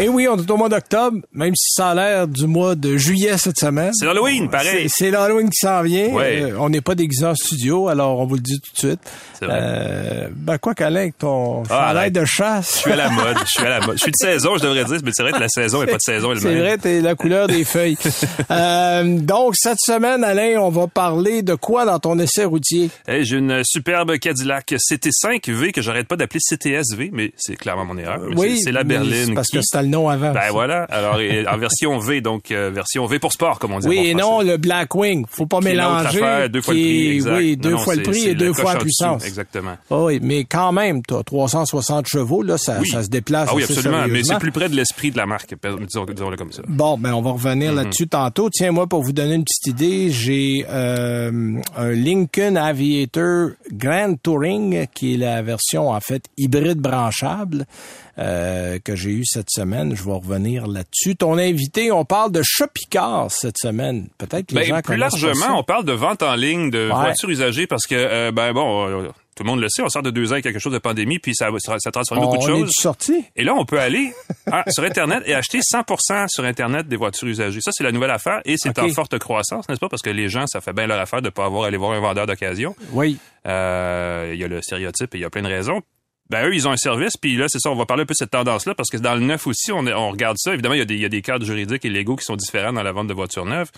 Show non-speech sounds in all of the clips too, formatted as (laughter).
Et oui, on est au mois d'octobre, même si ça a l'air du mois de juillet cette semaine. C'est l'Halloween, pareil. C'est c'est l'Halloween qui s'en vient. Ouais. Euh, on n'est pas déguisé en studio, alors on vous le dit tout de suite. C'est vrai. Euh, ben quoi qu'Alain, avec ton Ah, arrête. de chasse? Je suis à la mode. Je suis à la mode. Je suis de saison, je devrais dire, mais c'est vrai que la saison n'est pas de saison C'est elle-même. vrai, t'es la couleur des feuilles. (laughs) Euh, donc, cette semaine, Alain, on va parler de quoi dans ton essai routier? Hey, J'ai une superbe Cadillac CT5V que j'arrête pas d'appeler CTS-V, mais c'est clairement mon erreur. Mais c'est- c'est la berline. c'est Parce qui- que c'était le nom avant. Ben voilà. Alors, en version V, donc euh, version V pour sport, comme on dit. Oui et non, le Blackwing. Faut pas mélanger. affaire, deux fois le qui prix, exact. Oui, deux non, fois le prix et deux fois la dessous, puissance. Exactement. Ah oui, mais quand même, t'as 360 chevaux, là, ça, Oui. ça se déplace. Ah oui, assez absolument. Mais c'est plus près de l'esprit de la marque, disons- disons-le comme ça. Bon, ben on va Mhm. revenir là-dessus tantôt. Tiens, moi, pour vous donner une petite idée, j'ai euh, un Lincoln Aviator Grand Touring, qui est la version, en fait, hybride branchable. Euh, que j'ai eu cette semaine. Je vais revenir là-dessus. Ton invité, on parle de Shopicars cette semaine. Peut-être que les Ben, gens plus largement, ça. on parle de vente en ligne de Ouais. voitures usagées parce que, euh, ben bon, euh, tout le monde le sait, on sort de deux ans et quelque chose de pandémie, puis ça, ça, ça transforme beaucoup de on est choses. sorti. Et là, on peut aller hein, sur Internet et acheter 100% sur Internet des voitures usagées. Ça, c'est la nouvelle affaire et c'est en forte croissance, n'est-ce pas? Parce que les gens, ça fait bien leur affaire de pas avoir à aller voir un vendeur d'occasion. Oui. Euh, Il y a le stéréotype et il y a plein de raisons. Ben eux, ils ont un service, puis là, c'est ça, on va parler un peu de cette tendance-là, parce que dans le neuf aussi, on, regarde ça. Évidemment, il y, a des, il y a des cadres juridiques et légaux qui sont différents dans la vente de voitures neuves,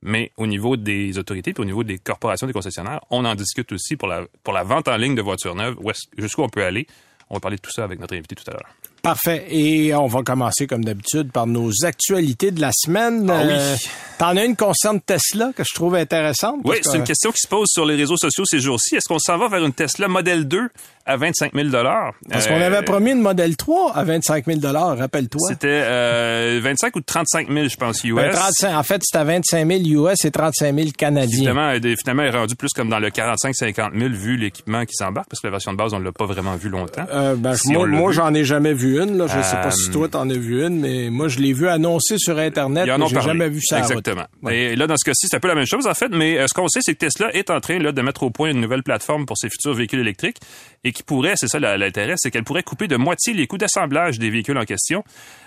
mais au niveau des autorités, puis au niveau des corporations, des concessionnaires, on en discute aussi pour la, pour la vente en ligne de voitures neuves, jusqu'où on peut aller. On va parler de tout ça avec notre invité tout à l'heure. Parfait. Et on va commencer, comme d'habitude, par nos actualités de la semaine. Ah oui. Euh, T'en as une concerne Tesla que je trouve intéressante. Oui, que- c'est une question qui se pose sur les réseaux sociaux ces jours-ci. Est-ce qu'on s'en va vers une Tesla Model 2 à 25 000 Parce qu'on Euh, avait promis une Model 3 à 25 000 rappelle-toi. C'était euh, 25 ou 35 000, je pense, US. Ben, 35 en fait, c'était à 25 000 US et 35 000 Canadiens. Finalement, finalement, elle est rendu plus comme dans le 45-50 000 vu l'équipement qui s'embarque, parce que la version de base, on ne l'a pas vraiment vu longtemps. Euh, ben, Si moi, j'en ai jamais vu une. Là. Je sais pas Euh, si toi, t'en as vu une, mais moi, je l'ai vu annoncé sur Internet. Mais J'ai jamais vu ça. Exactement. Ouais. Et là, dans ce cas-ci, c'est un peu la même chose, en fait, mais euh, ce qu'on sait, c'est que Tesla est en train là, de mettre au point une nouvelle plateforme pour ses futurs véhicules électriques et qui pourrait, c'est ça l'intérêt, c'est qu'elle pourrait couper de moitié les coûts d'assemblage des véhicules en question.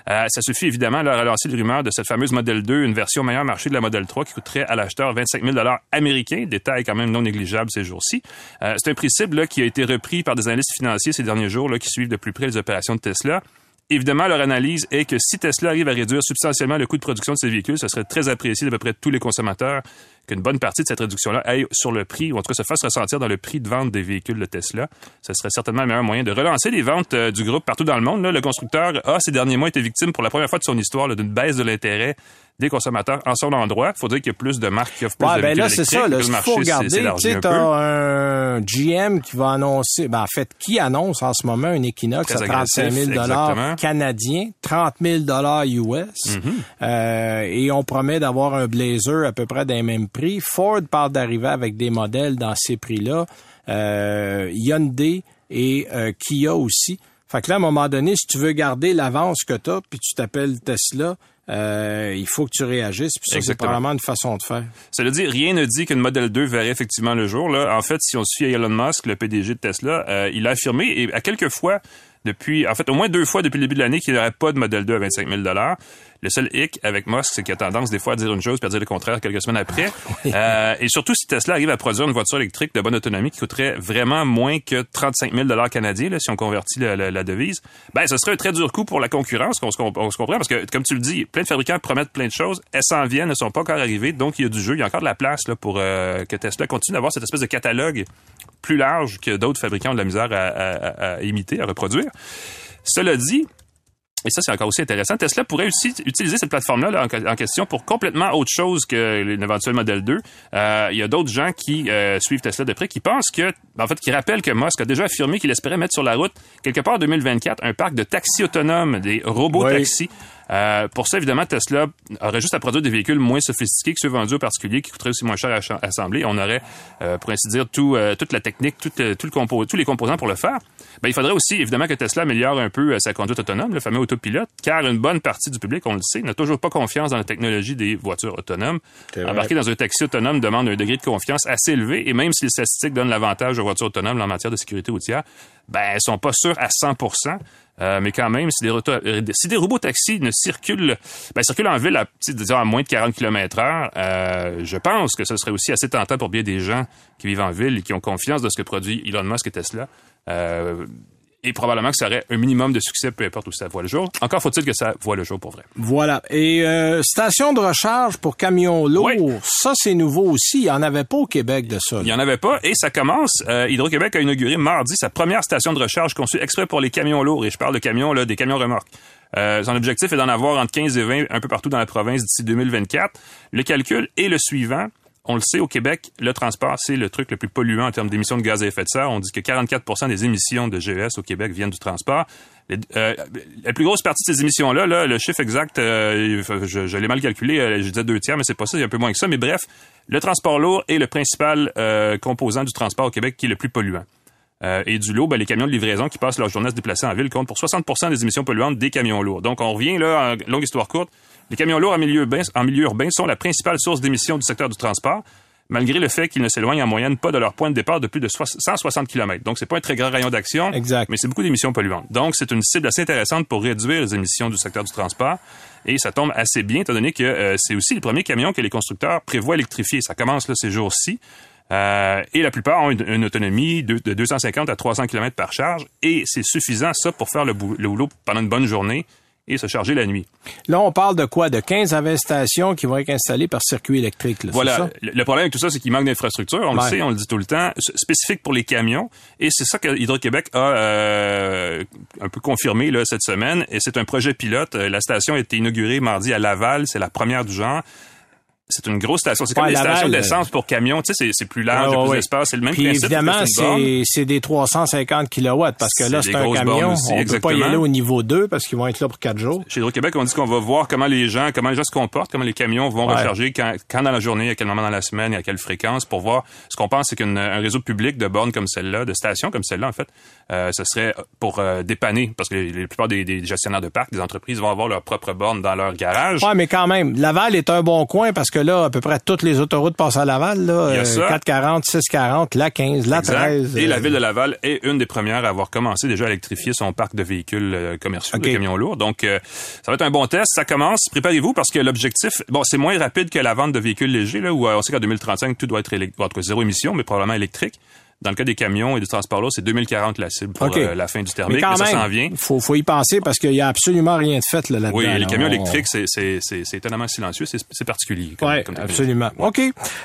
Euh, ça suffit évidemment là, à relancer le rumeur de cette fameuse Model 2, une version meilleur marché de la Model 3 qui coûterait à l'acheteur 25 000 américains, détail quand même non négligeable ces jours-ci. Euh, c'est un là, qui a été repris par des analystes financiers ces derniers jours qui suivent de plus près les opérations de Tesla. Évidemment, leur analyse est que si Tesla arrive à réduire substantiellement le coût de production de ses véhicules, ce serait très apprécié d'à peu près tous les consommateurs qu'une bonne partie de cette réduction-là aille sur le prix, ou en tout cas se fasse ressentir dans le prix de vente des véhicules de Tesla. Ce serait certainement le meilleur moyen de relancer les ventes euh, du groupe partout dans le monde. Là, le constructeur a, ces derniers mois, été victime pour la première fois de son histoire d'une baisse de l'intérêt des consommateurs en son endroit. Il faudrait qu'il y ait plus de marques qui offrent plus Ouais, de ben là, c'est ça. Là, que ce faut marché s'est- regarder, tu sais, un un GM qui va annoncer, ben, en fait, qui annonce en ce moment un Equinox Très à 35 000 agressif, exactement. canadiens, 30 000 US, Mm-hmm. euh, et on promet d'avoir un Blazer à peu près des mêmes prix. Ford parle d'arriver avec des modèles dans ces prix-là. Euh, Hyundai et euh, Kia aussi. Fait que là, à un moment donné, si tu veux garder l'avance que tu as, puis tu t'appelles Tesla, euh, il faut que tu réagisses. Puis ça, c'est probablement une façon de faire. Cela dit, rien ne dit qu'une Model 2 verrait effectivement le jour. Là. En fait, si on suit Elon Musk, le PDG de Tesla, euh, il a affirmé, et à quelques fois, depuis, en fait, au moins deux fois depuis le début de l'année, qu'il n'y aurait pas de Model 2 à 25 000 Le seul hic avec Musk, c'est qu'il a tendance des fois à dire une chose puis à dire le contraire quelques semaines après. (laughs) Euh, et surtout, si Tesla arrive à produire une voiture électrique de bonne autonomie qui coûterait vraiment moins que 35 000 canadiens, là, si on convertit la, la- la devise, ben, ce serait un très dur coup pour la concurrence, qu'on se, on se comprend, parce que, comme tu le dis, plein de fabricants promettent plein de choses, elles s'en viennent, ne sont pas encore arrivées, donc il y a du jeu, il y a encore de la place là, pour euh, que Tesla continue d'avoir cette espèce de catalogue plus large que d'autres fabricants ont de la misère à, à- à imiter, à reproduire. Cela dit, et ça, c'est encore aussi intéressant. Tesla pourrait aussi utiliser cette plateforme-là là, en, en question pour complètement autre chose que l'éventuel modèle 2. Euh, il y a d'autres gens qui euh, suivent Tesla de près qui pensent que, en fait, qui rappellent que Musk a déjà affirmé qu'il espérait mettre sur la route, quelque part en 2024, un parc de taxis autonomes, des robots Oui. Euh, pour ça, évidemment, Tesla aurait juste à produire des véhicules moins sophistiqués que ceux vendus aux particuliers, qui coûteraient aussi moins cher à assembler. On aurait, euh, pour ainsi dire, tout, euh, toute la technique, tout, tout le tous les composants pour le faire. Ben, il faudrait aussi, évidemment, que Tesla améliore un peu sa conduite autonome, le fameux autopilote, car une bonne partie du public, on le sait, n'a toujours pas confiance dans la technologie des voitures autonomes. Embarquer dans un taxi autonome demande un degré de confiance assez élevé, et même si les statistiques donnent l'avantage aux voitures autonomes en matière de sécurité routière, ben, elles sont pas sûres à 100 euh, mais quand même, si des, euh, robots taxis ne circulent, ben, circulent en ville à, disons, à moins de 40 km heure, euh, je pense que ce serait aussi assez tentant pour bien des gens qui vivent en ville et qui ont confiance de ce que produit Elon Musk et Tesla. Et probablement que ça aurait un minimum de succès, peu importe où ça voit le jour. Encore faut-il que ça voit le jour pour vrai. Voilà. Et euh, station de recharge pour camions lourds, ça c'est nouveau aussi. Il n'y en avait pas au Québec de ça. Il n'y en avait pas et ça commence. Euh, Hydro-Québec a inauguré mardi sa première station de recharge conçue exprès pour les camions lourds. Et je parle de camions, là, des camions remorques. Euh, son objectif est d'en avoir entre 15 et 20 un peu partout dans la province d'ici 2024. Le calcul est le suivant. On le sait, au Québec, le transport, c'est le truc le plus polluant en termes d'émissions de gaz à effet de serre. On dit que 44% des émissions de GES au Québec viennent du transport. Euh, la plus grosse partie de ces émissions-là, là, le chiffre exact, euh, je, l'ai mal calculé, euh, je disais deux tiers, mais c'est pas ça, a un peu moins que ça. Mais bref, le transport lourd est le principal composant du transport au Québec qui est le plus polluant. et du lot, ben, les camions de livraison qui passent leur journée à se déplacer en ville comptent pour 60% des émissions polluantes des camions lourds. Donc, on revient là, en longue histoire courte, les camions lourds en milieu, urbain, en milieu urbain sont la principale source d'émissions du secteur du transport, malgré le fait qu'ils ne s'éloignent en moyenne pas de leur point de départ de plus de 160 km. Donc, c'est pas un très grand rayon d'action, mais c'est beaucoup d'émissions polluantes. Donc, c'est une cible assez intéressante pour réduire les émissions du secteur du transport. Et ça tombe assez bien, étant donné que euh, c'est aussi le premier camion que les constructeurs prévoient électrifier. Ça commence là, ces jours-ci. Euh, et la plupart ont une, autonomie de, 250 à 300 km par charge. Et c'est suffisant, ça, pour faire le, le boulot pendant une bonne journée et se charger la nuit. Là, on parle de quoi? De 15 stations qui vont être installées par circuit électrique. Là, voilà. Le problème avec tout ça, c'est qu'il manque d'infrastructure. On le sait, on le dit tout le temps, spécifique pour les camions. Et c'est ça que Hydro-Québec a euh, un peu confirmé là, cette semaine. Et c'est un projet pilote. La station a été inaugurée mardi à Laval. C'est la première du genre c'est une grosse station. C'est comme les stations d'essence pour camions. Tu sais, c'est plus large, plus d'espace. C'est le même Puis principe. évidemment, c'est des 350 kilowatts parce que là, c'est un camion. Aussi, on peut pas y aller au niveau 2 parce qu'ils vont être là pour 4 jours. Chez Hydro-Québec, on dit qu'on va voir comment les gens, comment les gens se comportent, comment les camions vont recharger, quand, quand, dans la journée, à quel moment dans la semaine et à quelle fréquence pour voir. Ce qu'on pense, c'est qu'un réseau public de bornes comme celle-là, de stations comme celle-là, en fait, euh, ce serait pour euh, dépanner parce que la plupart des, des, gestionnaires de parcs, des entreprises vont avoir leur propre borne dans leur garage. Ouais, mais quand même, Laval est un bon coin parce que là, à peu près toutes les autoroutes passent à Laval, là. 440, 640, la 15, la 13. Et la euh, ville de Laval est une des premières à avoir commencé déjà à électrifier son parc de véhicules euh, commerciaux, de camions lourds. Donc, euh, ça va être un bon test. Ça commence. Préparez-vous parce que l'objectif, bon, c'est moins rapide que la vente de véhicules légers, là, où on sait qu'en 2035, tout doit être, doit être zéro émission, mais probablement électrique. Dans le cas des camions et du transport lourd, c'est 2040 la cible pour euh, la fin du thermique. Mais, quand ça s'en vient. Faut, faut y penser parce qu'il y a absolument rien de fait là-dedans. oui, les camions électriques, c'est, c'est, étonnamment silencieux, c'est, particulier. Oui, absolument. OK.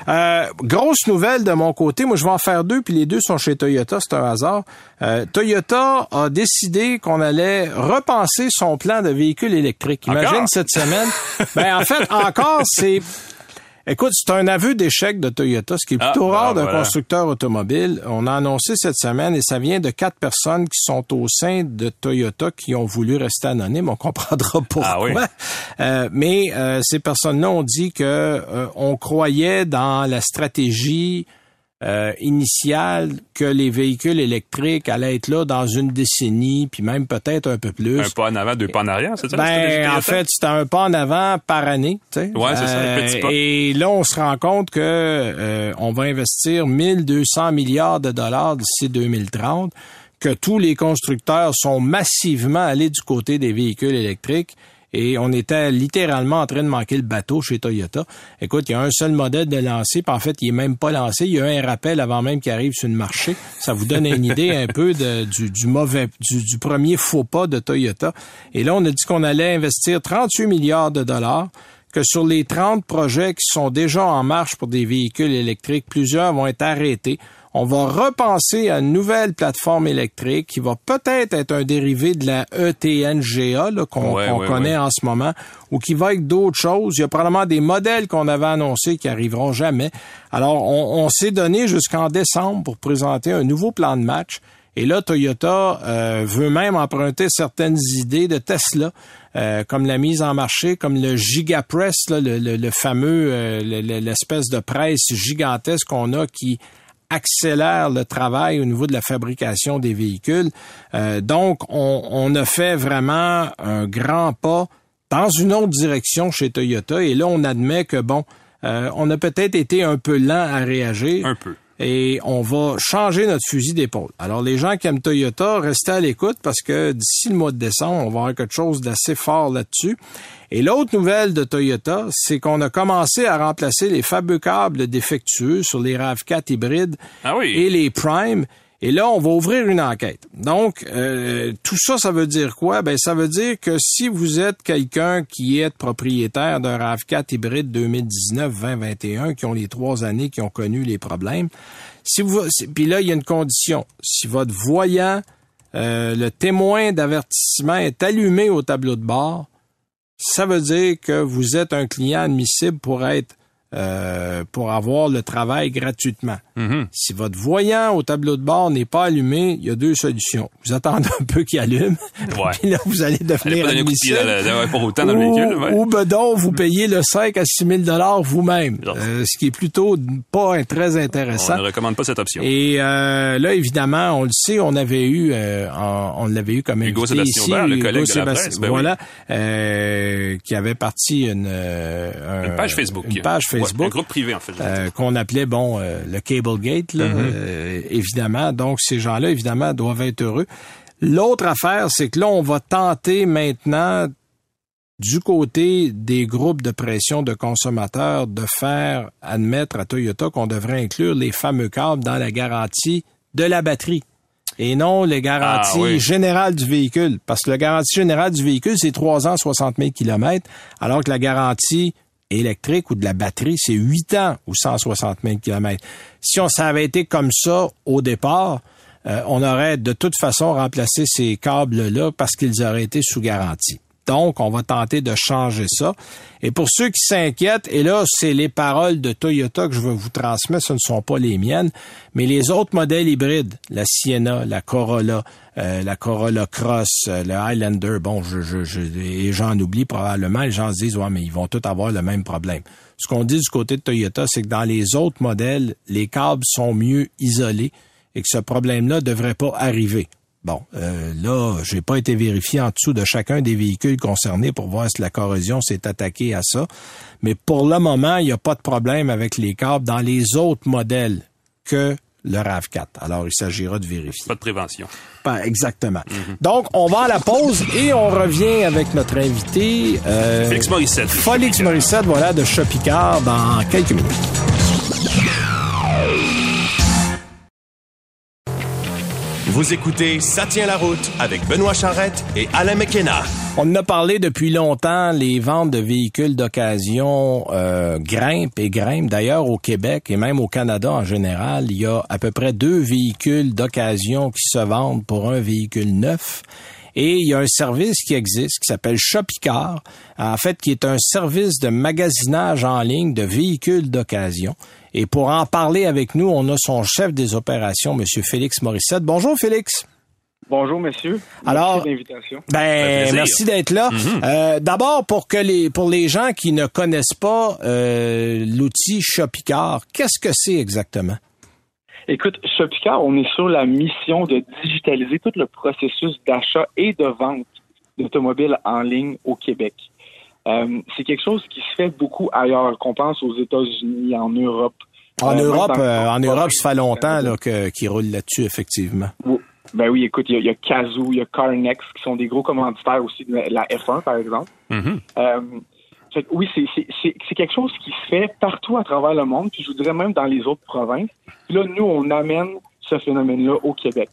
Euh, grosse nouvelle de mon côté. Moi, je vais en faire deux, puis les deux sont chez Toyota. C'est un hasard. Euh, Toyota a décidé qu'on allait repenser son plan de véhicule électrique. Imagine cette semaine. (laughs) ben, en fait, encore, c'est Écoute, c'est un aveu d'échec de Toyota, ce qui est plutôt ah, rare d'un constructeur automobile. On a annoncé cette semaine et ça vient de quatre personnes qui sont au sein de Toyota qui ont voulu rester anonymes. On comprendra pourquoi. Ah euh, mais euh, ces personnes-là ont dit que euh, on croyait dans la stratégie euh, initial que les véhicules électriques allaient être là dans une décennie, puis même peut-être un peu plus. Un pas en avant, deux pas en arrière, c'est ça? Ben, en fait, c'était un pas en avant par année. Tu sais. Ouais, c'est ça, un petit pas. Et là, on se rend compte que euh, on va investir 1200 milliards de dollars d'ici 2030, que tous les constructeurs sont massivement allés du côté des véhicules électriques et on était littéralement en train de manquer le bateau chez Toyota. Écoute, il y a un seul modèle de lancer, puis en fait, il est même pas lancé. Il y a un rappel avant même qu'il arrive sur le marché. Ça vous donne une idée un peu du, mauvais, du, premier faux pas de Toyota. Et là, on a dit qu'on allait investir 38 milliards de dollars que sur les 30 projets qui sont déjà en marche pour des véhicules électriques, plusieurs vont être arrêtés on va repenser à une nouvelle plateforme électrique qui va peut-être être un dérivé de la ETNGA qu'on connaît en ce moment ou qui va être d'autres choses. Il y a probablement des modèles qu'on avait annoncés qui arriveront jamais. Alors, on, on s'est donné jusqu'en décembre pour présenter un nouveau plan de match Et là, Toyota euh, veut même emprunter certaines idées de Tesla, euh, comme la mise en marché, comme le Gigapress, là, le, le, fameux, euh, l'espèce de presse gigantesque qu'on a qui accélère le travail au niveau de la fabrication des véhicules. donc, on, on a fait vraiment un grand pas dans une autre direction chez Toyota. Et là, on admet que, bon, on a peut-être été un peu lent à réagir. Un peu et on va changer notre fusil d'épaule. Alors, les gens qui aiment Toyota, restez à l'écoute parce que d'ici le mois de décembre, on va avoir quelque chose d'assez fort là-dessus. Et l'autre nouvelle de Toyota, c'est qu'on a commencé à remplacer les fameux câbles défectueux sur les RAV4 hybrides ah et les Prime et là, on va ouvrir une enquête. Donc, euh, tout ça, ça veut dire quoi? Ben, ça veut dire que si vous êtes quelqu'un qui est propriétaire d'un RAV4 hybride 2019-2021, qui ont les trois années qui ont connu les problèmes, si vous, puis là, il y a une condition. Si votre voyant, euh, le témoin d'avertissement est allumé au tableau de bord, ça veut dire que vous êtes un client admissible pour être euh, pour avoir le travail gratuitement. Mm-hmm. Si votre voyant au tableau de bord n'est pas allumé, il y a deux solutions. Vous attendez un peu qu'il allume, (laughs) ouais. puis là, vous allez devenir. Ou bedon, vous payez le 5 à 6 000 dollars vous-même, euh, ce qui est plutôt pas très intéressant. On ne recommande pas cette option. Et euh, là, évidemment, on le sait, on avait eu, euh, on, l'avait eu comme Hugo Sébastien ici, Aubert, le collègue Hugo de la presse, ben voilà, oui. qui avait parti une, une page Facebook. Une page Facebook Facebook. un groupe privé, en fait. Euh, qu'on appelait, bon, euh, le Cablegate, là, Mm-hmm. euh, évidemment. Donc, ces gens-là, évidemment, doivent être heureux. L'autre affaire, c'est que là, on va tenter maintenant, du côté des groupes de pression de consommateurs, de faire admettre à Toyota qu'on devrait inclure les fameux câbles dans la garantie de la batterie et non les garanties Ah, oui. générales du véhicule. Parce que la garantie générale du véhicule, c'est 3 ans, 60 000 kilomètres, alors que la garantie électrique ou de la batterie, c'est 8 ans ou 160 000 kilomètres. Si on ça avait été comme ça au départ, euh, on aurait de toute façon remplacé ces câbles-là parce qu'ils auraient été sous garantie. Donc, on va tenter de changer ça. Et pour ceux qui s'inquiètent, et là, c'est les paroles de Toyota que je veux vous transmettre, ce ne sont pas les miennes, mais les autres modèles hybrides, la Sienna, la Corolla, euh, la Corolla Cross, euh, le Highlander, bon, je, je, je, et j'en oublie probablement, les gens se disent, ouais, mais ils vont tous avoir le même problème. Ce qu'on dit du côté de Toyota, c'est que dans les autres modèles, les câbles sont mieux isolés et que ce problème-là devrait pas arriver. Bon, euh, là, j'ai pas été vérifié en dessous de chacun des véhicules concernés pour voir si la corrosion s'est attaquée à ça. Mais pour le moment, il n'y a pas de problème avec les câbles dans les autres modèles que le RAV4. Alors, il s'agira de vérifier. Pas de prévention. Pas exactement. Donc, on va à la pause et on revient avec notre invité. Euh, Félix Morissette. Félix Morissette, voilà, de Chopicard dans quelques minutes. Vous écoutez Ça tient la route avec Benoît Charrette et Alain McKenna. On en a parlé depuis longtemps, les ventes de véhicules d'occasion euh, grimpent et grimpent. D'ailleurs, au Québec et même au Canada en général, il y a à peu près deux véhicules d'occasion qui se vendent pour un véhicule neuf. Et il y a un service qui existe qui s'appelle Shopicar, en fait, qui est un service de magasinage en ligne de véhicules d'occasion. Et pour en parler avec nous, on a son chef des opérations, Monsieur Félix Morissette. Bonjour, Félix. Bonjour, monsieur. Alors, merci l'invitation. Ben, merci d'être là. euh, D'abord, pour que les pour les gens qui ne connaissent pas euh, l'outil Shopicar, qu'est-ce que c'est exactement? Écoute, Shopicar, on est sur la mission de digitaliser tout le processus d'achat et de vente d'automobiles en ligne au Québec. Euh, c'est quelque chose qui se fait beaucoup ailleurs, qu'on pense aux États-Unis, en Europe. En Euh, Europe, dans- euh, en Europe, ça fait longtemps là, que qu'ils roulent là-dessus, effectivement. Ben oui, écoute, il y, a- il y a Kazoo, il y a Carnex, qui sont des gros commanditaires aussi de la F1, par exemple. Euh, fait que oui, c'est- c'est c'est- c'est quelque chose qui se fait partout à travers le monde, puis je vous dirais même dans les autres provinces. Puis là, nous, on amène ce phénomène-là au Québec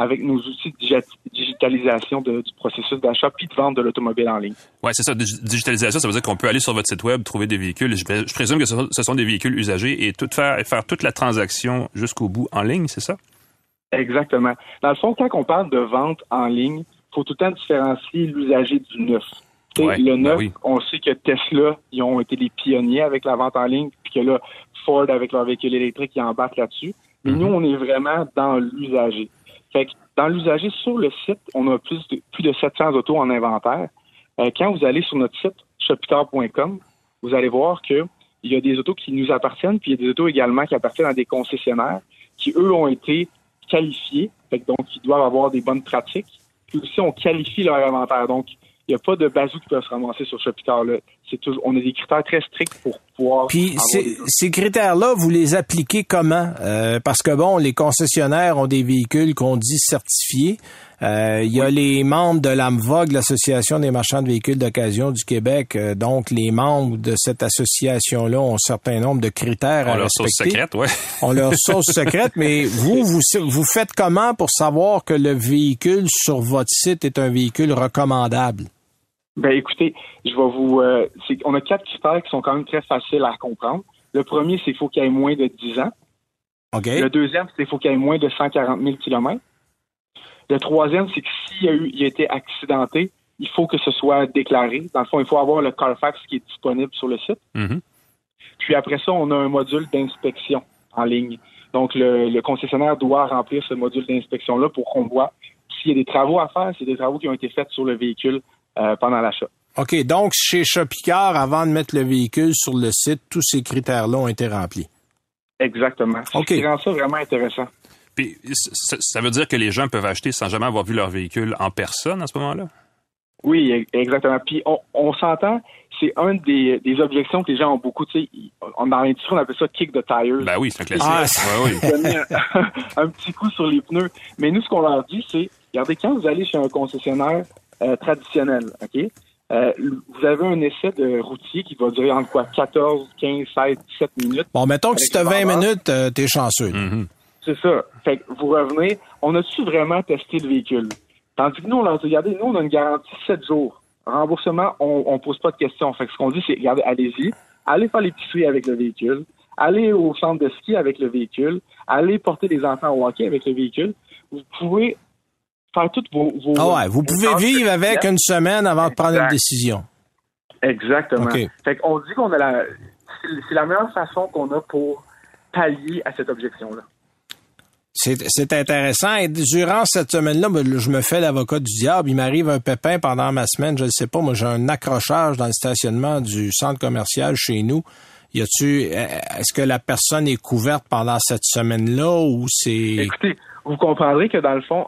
avec nos outils de digi- digitalisation de- du processus d'achat puis de vente de l'automobile en ligne. Ouais, c'est ça. Dig- Digitalisation, ça veut dire qu'on peut aller sur votre site web, trouver des véhicules. Je, je présume que ce sont, ce sont des véhicules usagés et tout faire, faire toute la transaction jusqu'au bout en ligne, c'est ça? Exactement. Dans le fond, quand on parle de vente en ligne, faut tout le temps différencier l'usager du neuf. Ouais, le ben neuf, oui. on sait que Tesla, ils ont été les pionniers avec la vente en ligne, puis que là, Ford, avec leur véhicule électrique, ils embarquent là-dessus. Mais Mhm. nous, on est vraiment dans l'usager. Fait que dans l'usager sur le site, on a plus de, plus de 700 autos en inventaire. Euh, quand vous allez sur notre site, shopiter.com, vous allez voir que il y a des autos qui nous appartiennent, puis il y a des autos également qui appartiennent à des concessionnaires qui, eux, ont été qualifiés, fait que donc ils doivent avoir des bonnes pratiques, puis aussi on qualifie leur inventaire. Donc, il n'y a pas de bazou qui peut se ramasser sur ce là C'est on a des critères très stricts pour pouvoir. Puis ces, ces critères-là, vous les appliquez comment? Euh, Parce que bon, les concessionnaires ont des véhicules qu'on dit certifiés. Euh, il y a les membres de l'AMVOG, l'Association des marchands de véhicules d'occasion du Québec. Euh, donc, les membres de cette association-là ont un certain nombre de critères on à leur respecter. sauce secrète, ouais. (laughs) On leur sauce secrète, mais vous, vous, vous faites comment pour savoir que le véhicule sur votre site est un véhicule recommandable? Ben écoutez, je vais vous. Euh, on a quatre critères qui sont quand même très faciles à comprendre. Le premier, c'est qu'il faut qu'il y ait moins de 10 ans. OK. Le deuxième, c'est qu'il faut qu'il y ait moins de 140 000 km. Le troisième, c'est que s'il a, eu, il a été accidenté, il faut que ce soit déclaré. Dans le fond, il faut avoir le Carfax qui est disponible sur le site. Mhm. Puis après ça, on a un module d'inspection en ligne. Donc, le, le concessionnaire doit remplir ce module d'inspection-là pour qu'on voit s'il y a des travaux à faire, s'il y a des travaux qui ont été faits sur le véhicule euh, pendant l'achat. OK, donc chez Shopicard, avant de mettre le véhicule sur le site, tous ces critères-là ont été remplis. Exactement. OK. Ce qui rend ça vraiment intéressant. Puis ça, veut dire que les gens peuvent acheter sans jamais avoir vu leur véhicule en personne à ce moment-là? Oui, e- exactement. Puis on, on s'entend, c'est un des, des objections que les gens ont beaucoup. Tu sais, on, dans l'industrie, on appelle ça kick the tires. Ben oui, c'est un classique. Ah, Ouais, oui. (laughs) un petit coup sur les pneus. Mais nous, ce qu'on leur dit, c'est, regardez, quand vous allez chez un concessionnaire euh, traditionnel, OK, euh, vous avez un essai de routier qui va durer entre quoi, 14, 15, 16, 17 minutes. Bon, mettons que si t'as le 20 vendeur. minutes, euh, t'es chanceux. Mhm. C'est ça. Fait que vous revenez, on a-tu vraiment testé le véhicule? Tandis que nous, on leur dit, regardez, nous, on a une garantie 7 jours. Remboursement, on, on pose pas de questions. Fait que ce qu'on dit, c'est, regardez, allez-y, allez faire l'épicerie avec le véhicule, allez au centre de ski avec le véhicule, allez porter les enfants au hockey avec le véhicule. Vous pouvez faire toutes vos... vos Ah ouais, vous pouvez vivre avec une semaine avant de prendre une décision. Exactement. OK. Fait qu'on dit qu'on a la... C'est la meilleure façon qu'on a pour pallier à cette objection-là. C'est c'est intéressant. Et durant cette semaine-là, ben, je me fais l'avocat du diable. Il m'arrive un pépin pendant ma semaine. Je ne sais pas. Moi, j'ai un accrochage dans le stationnement du centre commercial chez nous. Y a-tu, est-ce que la personne est couverte pendant cette semaine-là ou c'est, Écoutez, vous comprendrez que dans le fond,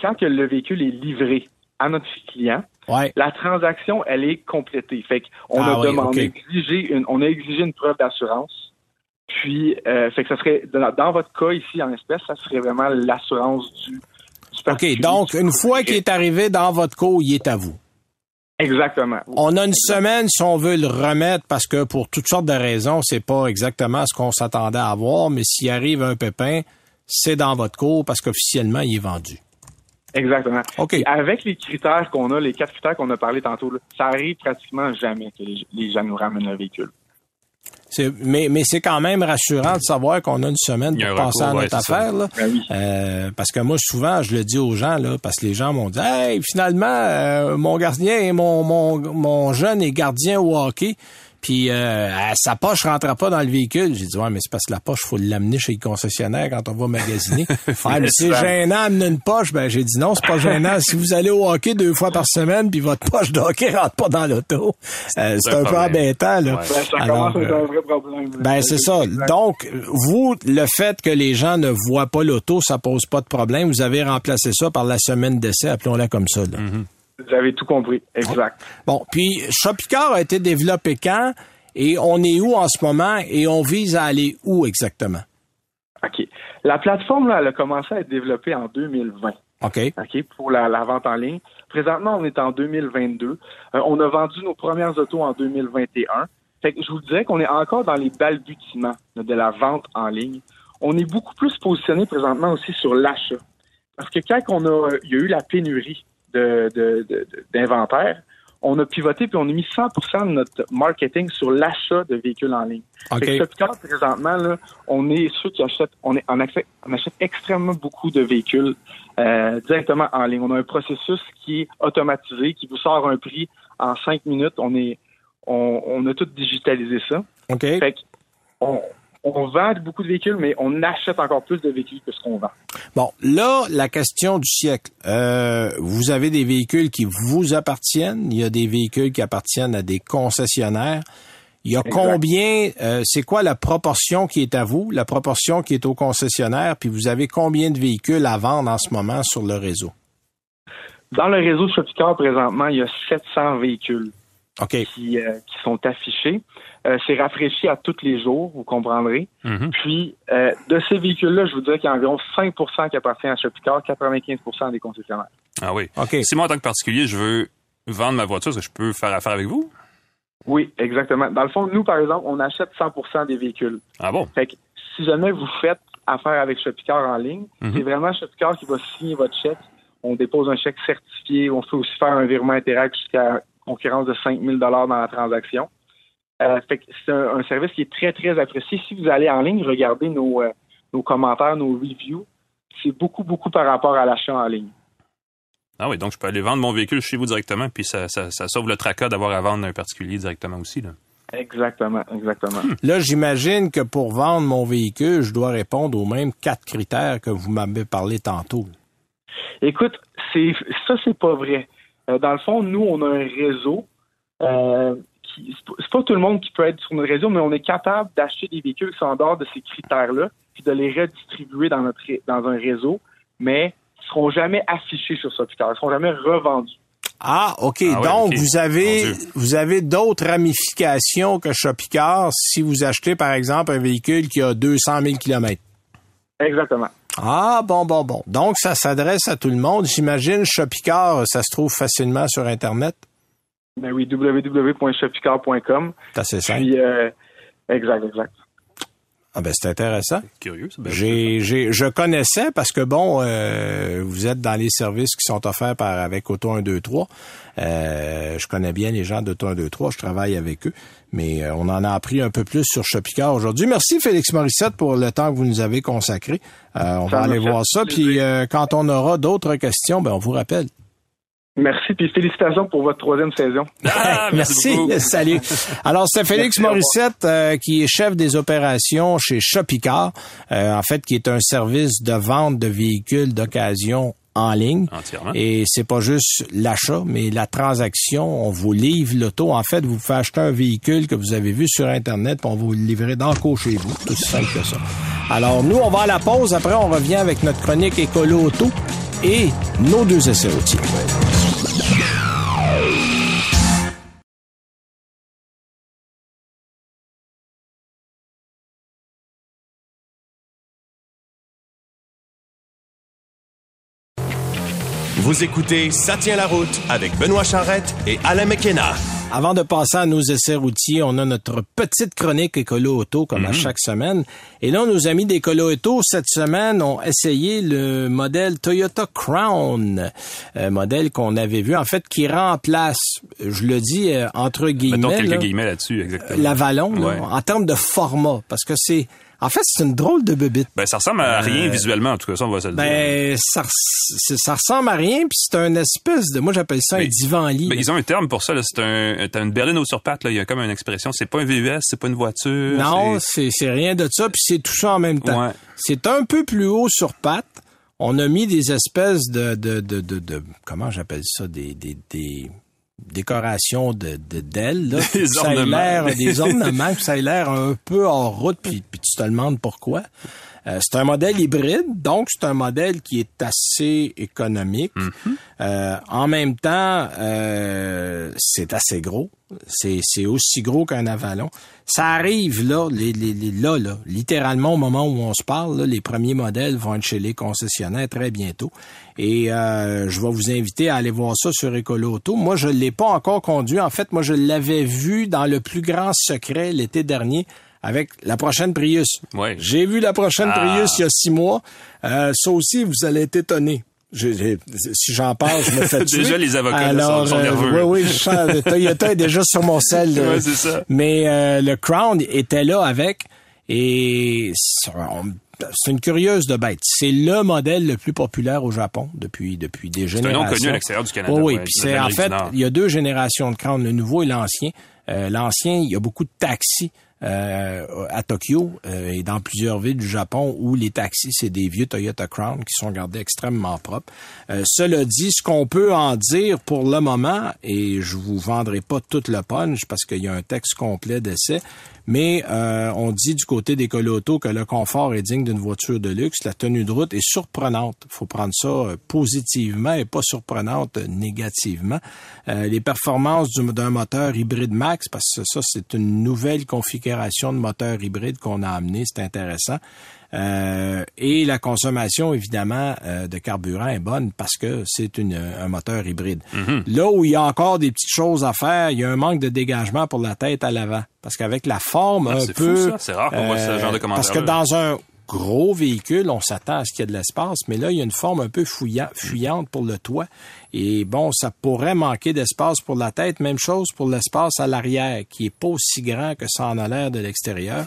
quand que le véhicule est livré à notre client, ouais. la transaction, elle est complétée. Fait qu'on Ah a oui, demandé, ok. exigé une, on a exigé une preuve d'assurance. Puis, euh, fait que ça serait, dans, dans votre cas ici en espèce, ça serait vraiment l'assurance du, du OK. Donc, une fois qu'il est arrivé dans votre cours, il est à vous. Exactement. On a une semaine si on veut le remettre parce que pour toutes sortes de raisons, c'est pas exactement ce qu'on s'attendait à avoir, mais s'il arrive un pépin, c'est dans votre cours parce qu'officiellement, il est vendu. Exactement. OK. Et avec les critères qu'on a, les quatre critères qu'on a parlé tantôt, là, ça arrive pratiquement jamais que les, les gens nous ramènent un véhicule. Mais mais c'est quand même rassurant de savoir qu'on a une semaine pour un passer à notre affaire. Là. Ben oui. Euh, parce que moi, souvent, je le dis aux gens, là, parce que les gens m'ont dit Hey, finalement, euh, mon gardien et mon, mon, mon jeune est gardien au hockey. Puis euh, sa poche rentrera pas dans le véhicule. J'ai dit ouais, mais c'est parce que la poche, faut l'amener chez le concessionnaire quand on va magasiner. (laughs) ah, mais c'est gênant d'amener une poche. Ben j'ai dit non, c'est pas gênant. si vous allez au hockey deux fois par semaine, puis votre poche de hockey rentre pas dans l'auto, euh, c'est un peu embêtant. Là. Ouais. Ben, ça Alors, commence à être euh, un vrai problème. ben c'est ça. Donc vous, le fait que les gens ne voient pas l'auto, ça pose pas de problème. Vous avez remplacé ça par la semaine d'essai, appelons-la comme ça. là. Vous avez tout compris. Exact. Bon, puis Shopicard a été développé quand? Et on est où en ce moment? Et on vise à aller où exactement? OK. La plateforme, là, elle a commencé à être développée en 2020. OK. OK, pour la, la vente en ligne. Présentement, on est en 2022. Euh, on a vendu nos premières autos en 2021. Fait que je vous dirais qu'on est encore dans les balbutiements là, de la vente en ligne. On est beaucoup plus positionné présentement aussi sur l'achat. Parce que quand on a, il y a eu la pénurie de- de- d'inventaire, on a pivoté puis on a mis 100% de notre marketing sur l'achat de véhicules en ligne. OK. Fait que présentement, là, on est ceux qui achètent, on, est, on, achète, on achète extrêmement beaucoup de véhicules euh, directement en ligne. On a un processus qui est automatisé, qui vous sort un prix en cinq minutes. On est, on, on a tout digitalisé ça. Fait que on, on vend beaucoup de véhicules, mais on achète encore plus de véhicules que ce qu'on vend. Bon, là, la question du siècle. Euh, vous avez des véhicules qui vous appartiennent. Il y a des véhicules qui appartiennent à des concessionnaires. Il y a combien, euh, c'est quoi la proportion qui est à vous, la proportion qui est au concessionnaire, puis vous avez combien de véhicules à vendre en ce moment sur le réseau? Dans le réseau Shopicar, présentement, il y a 700 véhicules Qui, euh, qui sont affichés. Euh, c'est rafraîchi à tous les jours, vous comprendrez. Mhm. Puis, euh, de ces véhicules-là, je vous dirais qu'il y a environ 5% qui appartiennent à Shopicar, 95% des concessionnaires. Ah oui. OK. Si moi, en tant que particulier, je veux vendre ma voiture, est-ce que je peux faire affaire avec vous? Oui, exactement. Dans le fond, nous, par exemple, on achète 100% des véhicules. Ah bon? Fait que si jamais vous faites affaire avec Shopicar en ligne, Mhm. c'est vraiment Shopicar qui va signer votre chèque. On dépose un chèque certifié. On peut aussi faire un virement Interact jusqu'à concurrence de 5 000 dans la transaction. Euh, fait que c'est un, un service qui est très, très apprécié. Si vous allez en ligne, regardez nos, euh, nos commentaires, nos reviews. C'est beaucoup, beaucoup par rapport à l'achat en ligne. Ah oui, donc je peux aller vendre mon véhicule chez vous directement, puis ça, ça, ça sauve le tracas d'avoir à vendre un particulier directement aussi. Là. Exactement, exactement. Là, j'imagine que pour vendre mon véhicule, je dois répondre aux mêmes quatre critères que vous m'avez parlé tantôt. Écoute, c'est ça, c'est pas vrai. Euh, dans le fond, nous, on a un réseau. Euh, qui, c'est pas- tout le monde qui peut être sur notre réseau, mais on est capable d'acheter des véhicules qui sont en dehors de ces critères-là, puis de les redistribuer dans notre dans un réseau, mais qui seront jamais affichés sur Sopicar, ils seront jamais revendus. Ah, OK. Ah ouais, Donc, vous avez, vous avez d'autres ramifications que Shopicar si vous achetez, par exemple, un véhicule qui a 200 000 kilomètres. Exactement. Ah, bon, bon, bon. Donc, ça s'adresse à tout le monde. J'imagine, Shopicar, ça se trouve facilement sur Internet. Ben oui, www.shopicar.com. C'est assez simple. Puis, euh, exact, exact. Ah ben, c'est intéressant. Curieux, ça. Ben, J'ai, j'ai, je connaissais parce que bon, euh, vous êtes dans les services qui sont offerts par avec Auto 123. Euh, je connais bien les gens d'Auto 123, je travaille avec eux, mais euh, on en a appris un peu plus sur Shopicar aujourd'hui. Merci Félix Morissette pour le temps que vous nous avez consacré. Euh, on Ça va aller voir ça, plaisir. puis euh, quand on aura d'autres questions, ben on vous rappelle. Merci, puis félicitations pour votre troisième saison. Ah, (laughs) merci. (laughs) Salut. Alors, c'est Félix Merci. Morissette euh, qui est chef des opérations chez Shopicar, euh, en fait, qui est un service de vente de véhicules d'occasion en ligne. Entièrement. Et c'est pas juste l'achat, mais la transaction. On vous livre l'auto. En fait, vous pouvez acheter un véhicule que vous avez vu sur Internet, puis on va vous le livrer dans le cours chez vous. Tout aussi simple que ça. Alors, nous, on va à la pause. Après, on revient avec notre chronique Écolo Auto et nos deux essais routiers. Vous écoutez Ça tient la route avec Benoît Charrette et Alain McKenna. Avant de passer à nos essais routiers, on a notre petite chronique Écolo Auto comme à chaque semaine. Et là, nos amis d'Écolo Auto, cette semaine, ont essayé le modèle Toyota Crown, euh, modèle qu'on avait vu, en fait, qui remplace, je le dis euh, entre guillemets, Mettons quelques là, guillemets là-dessus, exactement. l'Avalon, Ouais. en termes de format, parce que c'est, en fait, c'est une drôle de bébite. Ben, ça ressemble à rien Euh, visuellement, en tout cas, ça, on va se le dire. Ben, ça, ça ressemble à rien, puis c'est un espèce de, moi j'appelle ça un Mais- divan-lit. Ben, ils ont un terme pour ça, là. C'est un, t'as une berline au sur pattes, là. Il y a comme une expression. C'est pas un VUS, c'est pas une voiture. Non, c'est- rien de ça, puis c'est tout ça en même temps. Ouais. C'est un peu plus haut sur pattes. On a mis des espèces de de de de, de- comment j'appelle ça des des des décorations de de d'ailes là. (laughs) Des ça ornements. l'air des ornements, que ça ait l'air un peu hors route, puis, puis tu te demandes pourquoi. Euh, c'est un modèle hybride, donc c'est un modèle qui est assez économique. Mm-hmm. Euh, en même temps, euh, c'est assez gros. C'est, c'est aussi gros qu'un Avalon. Ça arrive là, les, les, les- là, là, littéralement au moment où on se parle, là, les premiers modèles vont être chez les concessionnaires très bientôt. Et euh, je vais vous inviter à aller voir ça sur Écolo Auto. Moi, je l'ai pas encore conduit. En fait, moi, je l'avais vu dans le plus grand secret l'été dernier avec la prochaine Prius. Ouais. J'ai vu la prochaine Ah. Prius il y a six mois. Euh, ça aussi, vous allez être étonné. J'ai- j'ai- si j'en parle, je me fais (laughs) tuer. Déjà, les avocats, là, Alors, sont- sont euh, nerveux. oui, oui, je Toyota est déjà sur mon sel. c'est ça. Mais euh, le Crown était là avec et c'est c'est une curieuse de bête. C'est le modèle le plus populaire au Japon depuis depuis des un générations. nom connu à l'extérieur du Canada, Oui, oui. ouais, Puis de c'est en fait, il y a deux générations de Crown, le nouveau et l'ancien. Euh, l'ancien, il y a beaucoup de taxis euh, à Tokyo euh, et dans plusieurs villes du Japon où les taxis, c'est des vieux Toyota Crown qui sont gardés extrêmement propres. Euh, cela dit, ce qu'on peut en dire pour le moment, et je vous vendrai pas toute le punch parce qu'il y a un texte complet d'essai, mais euh, on dit du côté des colotos que le confort est digne d'une voiture de luxe. La tenue de route est surprenante. Faut prendre ça euh, positivement et pas surprenante euh, négativement. les performances d'un moteur hybride max, parce que ça, c'est une nouvelle configuration de moteur hybride qu'on a amené. C'est intéressant. Euh, et la consommation, évidemment, euh, de carburant est bonne parce que c'est un moteur hybride. Mhm. Là où il y a encore des petites choses à faire, il y a un manque de dégagement pour la tête à l'avant. Parce qu'avec la forme Ah, un c'est peu... C'est rare qu'on voit ce genre de euh, Parce que dans un gros véhicule, on s'attend à ce qu'il y ait de l'espace, mais là, il y a une forme un peu fouillant- fuyante pour le toit. Et bon, ça pourrait manquer d'espace pour la tête. Même chose pour l'espace à l'arrière, qui est pas aussi grand que ça en a l'air de l'extérieur.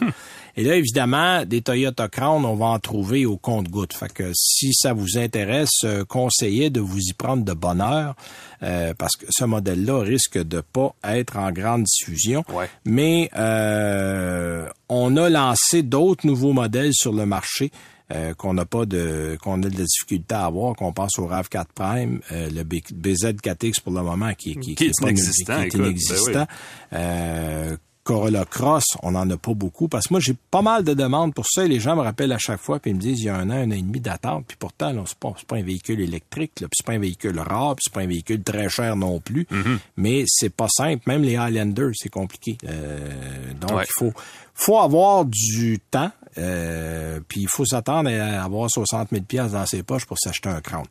Et là, évidemment, des Toyota Crown, on va en trouver au compte-goutte. Fait que si ça vous intéresse, euh, conseillez de vous y prendre de bonne heure, euh, parce que ce modèle-là risque de pas être en grande diffusion. Ouais. Mais euh, on a lancé d'autres nouveaux modèles sur le marché. euh, qu'on n'a pas de qu'on a de la difficulté à avoir, qu'on pense au RAV4 Prime, euh, le B- BZ4X pour le moment qui, qui, Qui est pas- inexistant, qui est écoute, ben inexistant. Euh, Corolla Cross, on n'en a pas beaucoup parce que moi j'ai pas mal de demandes pour ça et les gens me rappellent à chaque fois puis ils me disent il y a un an, un an et demi d'attente puis pourtant là, c'est pas pas un véhicule électrique là, puis c'est pas un véhicule rare, puis c'est pas un véhicule très cher non plus, Mm-hmm. mais c'est pas simple, même les Highlanders c'est compliqué. Euh, donc Ouais. il faut faut avoir du temps euh, puis il faut s'attendre à avoir 60 000 pièces dans ses poches pour s'acheter un Crown.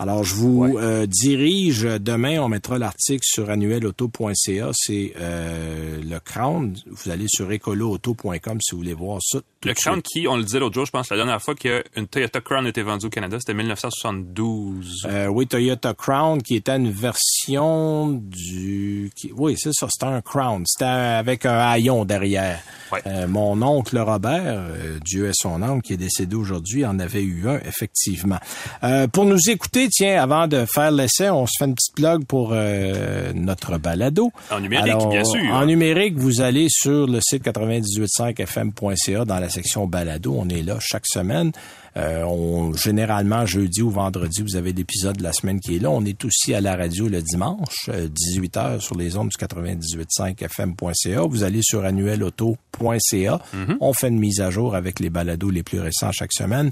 Alors je vous euh, dirige demain, on mettra l'article sur annuelauto.ca, c'est euh, le Crown. Vous allez sur écoloauto.com si vous voulez voir ça. tout Le Crown qui, on le disait l'autre jour, je pense, la dernière fois qu'une Toyota Crown était vendue au Canada, c'était 1972. Euh, oui, Toyota Crown qui était une version du... qui- oui, c'est ça, c'était un Crown. C'était avec un haillon derrière. Ouais. Euh, mon oncle Robert, euh, Dieu est son âme, qui est décédé aujourd'hui, en avait eu un, effectivement. Euh, pour nous écouter, tiens, avant de faire l'essai, on se fait une petite plug pour euh, notre balado. En numérique, bien sûr. En numérique, vous allez sur le site 985fm.ca dans la section balado. On est là chaque semaine. Euh, on, généralement, jeudi ou vendredi, vous avez l'épisode de la semaine qui est là. On est aussi à la radio le dimanche, euh, 18h sur les ondes du 98.5fm.ca. Vous allez sur annuelauto.ca. On fait une mise à jour avec les balados les plus récents chaque semaine.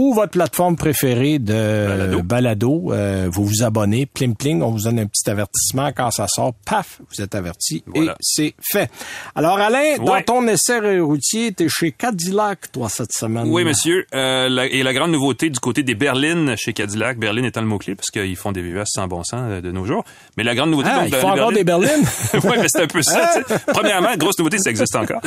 Ou votre plateforme préférée de Balado. balado, euh, vous vous abonnez, pling pling, on vous donne un petit avertissement quand ça sort, paf, vous êtes averti Voilà. et c'est fait. Alors Alain, dans ton essai routier, t'es chez Cadillac toi cette semaine. Oui, monsieur. Euh, la- et la grande nouveauté du côté des berlines chez Cadillac, berline étant le mot-clé, parce qu'ils font des VUS sans bon sens euh, de nos jours. Mais la grande nouveauté... Ah, donc, il faut encore des berlines. (laughs) oui, mais c'est un peu ça. (laughs) Premièrement, grosse nouveauté, ça existe encore.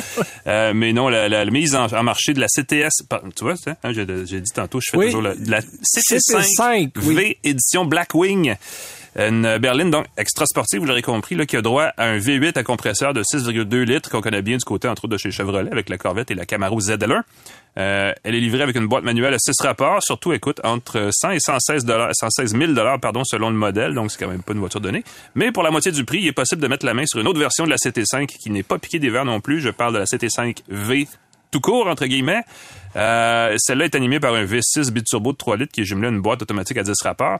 Euh, mais non, la, la- la mise en, en marché de la CTS, tu vois, hein, j'ai j'ai dit tantôt, je fais Oui. toujours la, de la CT5, CT5, oui. V édition Blackwing. Une berline donc extra sportive, vous l'aurez compris, là, qui a droit à un V8 à compresseur de 6,2 litres qu'on connaît bien du côté entre autres de chez Chevrolet avec la Corvette et la Camaro ZL1. Euh, elle est livrée avec une boîte manuelle à 6 rapports, surtout écoute entre 100 et 116 dollars, 116 000 dollars pardon selon le modèle, donc c'est quand même pas une voiture donnée. Mais pour la moitié du prix, il est possible de mettre la main sur une autre version de la CT5 qui n'est pas piquée des verres non plus. Je parle de la CT5 V tout court entre guillemets. Euh, Celle-là est animée par un V6 biturbo de 3 litres qui est jumelé à une boîte automatique à 10 rapports.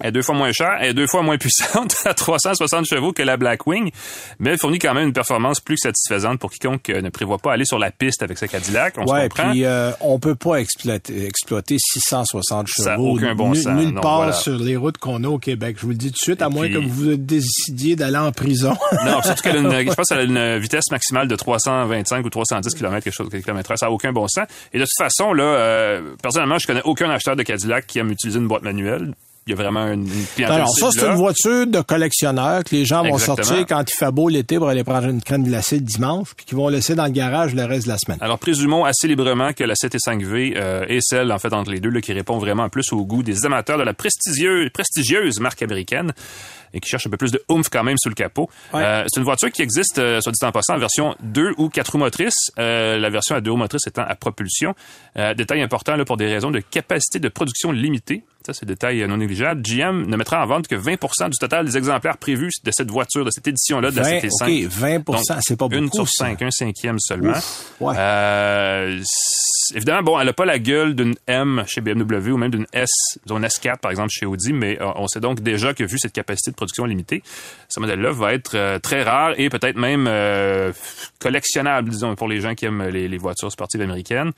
Elle est deux fois moins chère, elle est deux fois moins puissante, (laughs) à 360 chevaux que la Blackwing, mais elle fournit quand même une performance plus satisfaisante pour quiconque euh, ne prévoit pas aller sur la piste avec sa Cadillac. On se Ouais, comprend. puis euh, on peut pas exploiter, exploiter 660 chevaux Ça aucun bon sens, nulle part voilà. sur les routes qu'on a au Québec. Je vous le dis tout de suite, à Et moins puis- que vous décidiez d'aller en prison. (laughs) Non, surtout qu'elle a une, (laughs) je pense qu'elle a une vitesse maximale de 325 ou 310 km, quelque chose, quelque kilomètre heure. Ça n'a aucun bon sens. Et de toute façon, là, euh, personnellement, je connais aucun acheteur de Cadillac qui aime utiliser une boîte manuelle. Il y a vraiment une, une clientèle Alors, ça, c'est une voiture de collectionneur que les gens vont Exactement. sortir quand il fait beau l'été pour aller prendre une crème glacée le dimanche, puis qu'ils vont laisser dans le garage le reste de la semaine. Alors, présumons assez librement que la CT5V euh, est celle, en fait, entre les deux, là, qui répond vraiment plus au goût des amateurs de la prestigieuse, prestigieuse marque américaine et qui cherche un peu plus de oomph quand même sous le capot. Ouais. Euh, c'est une voiture qui existe, euh, soit dit en passant, en version 2 ou 4 roues motrices. Euh, la version à 2 roues motrices étant à propulsion. Euh, détail important là, pour des raisons de capacité de production limitée. Ça c'est le détail non négligeable, GM ne mettra en vente que 20% du total des exemplaires prévus de cette voiture, de cette édition-là de la 20, CT5. OK, 20 c'est pas beaucoup. Une sur ça. cinq, un cinquième seulement. Ouf, ouais. Euh, évidemment, bon, elle a pas la gueule d'une M chez BMW ou même d'une S, disons une S4 par exemple chez Audi, mais euh, on sait donc déjà que vu cette capacité de production limitée, ce modèle-là va être euh, très rare et peut-être même euh, collectionnable, disons, pour les gens qui aiment les, les voitures sportives américaines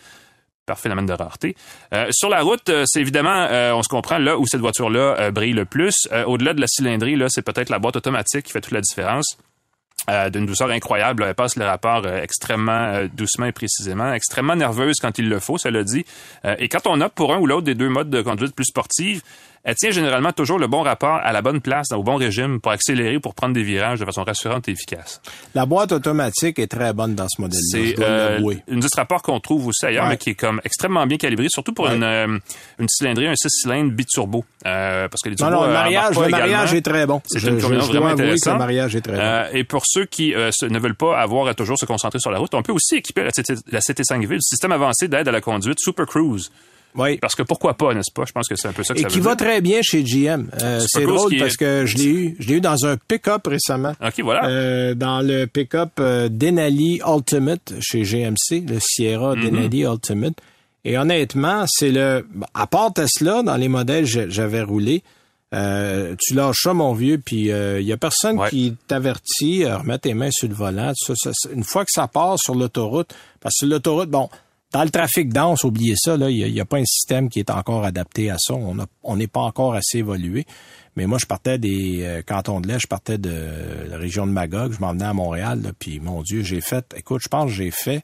par phénomène de rareté. Euh, sur la route, euh, c'est évidemment, euh, on se comprend, là où cette voiture-là brille le plus. Au-delà de la cylindrée, là, c'est peut-être la boîte automatique qui fait toute la différence. D'une douceur incroyable. Elle passe le rapport extrêmement doucement et précisément, extrêmement nerveuse quand il le faut, cela dit. Euh, et quand on opte pour un ou l'autre des deux modes de conduite plus sportive, elle tient généralement toujours le bon rapport à la bonne place, au bon régime pour accélérer, pour prendre des virages de façon rassurante et efficace. La boîte automatique est très bonne dans ce modèle-là. C'est euh, une dix rapport qu'on trouve aussi ailleurs, Ouais. mais qui est comme extrêmement bien calibré, surtout pour Ouais. une, euh, une cylindrée, un 6 cylindres biturbo. Euh, parce que les Non, turbos non, le mariage, embarquent pas le mariage est très bon. C'est une combinaison vraiment intéressante. le mariage est très bon. Euh, et pour ceux qui euh, ne veulent pas avoir à toujours se concentrer sur la route, on peut aussi équiper la, CT la CT5V du système avancé d'aide à la conduite Super Cruise. Oui. Parce que pourquoi pas, n'est-ce pas? Je pense que c'est un peu ça que Et ça qui veut va dire. très bien chez GM. Euh, c'est drôle qui est- parce que je l'ai eu, je l'ai eu dans un pick-up récemment. OK, voilà. Euh, dans le pick-up euh, Denali Ultimate chez GMC, le Sierra Mhm. Denali Ultimate. Et honnêtement, c'est le à part Tesla dans les modèles que j'avais roulé, euh, tu lâches ça mon vieux, puis il y a personne Ouais. qui t'avertit, euh, remets tes mains sur le volant. tout ça, ça, une fois que ça part sur l'autoroute, parce que l'autoroute, bon, dans le trafic dense, oubliez ça, là, il n'y a, pas un système qui est encore adapté à ça. On n'est pas encore assez évolué. Mais moi, je partais des euh, cantons de l'Est, je partais de la région de Magog, je m'en venais à Montréal, là, puis mon Dieu, j'ai fait, écoute, je pense que j'ai fait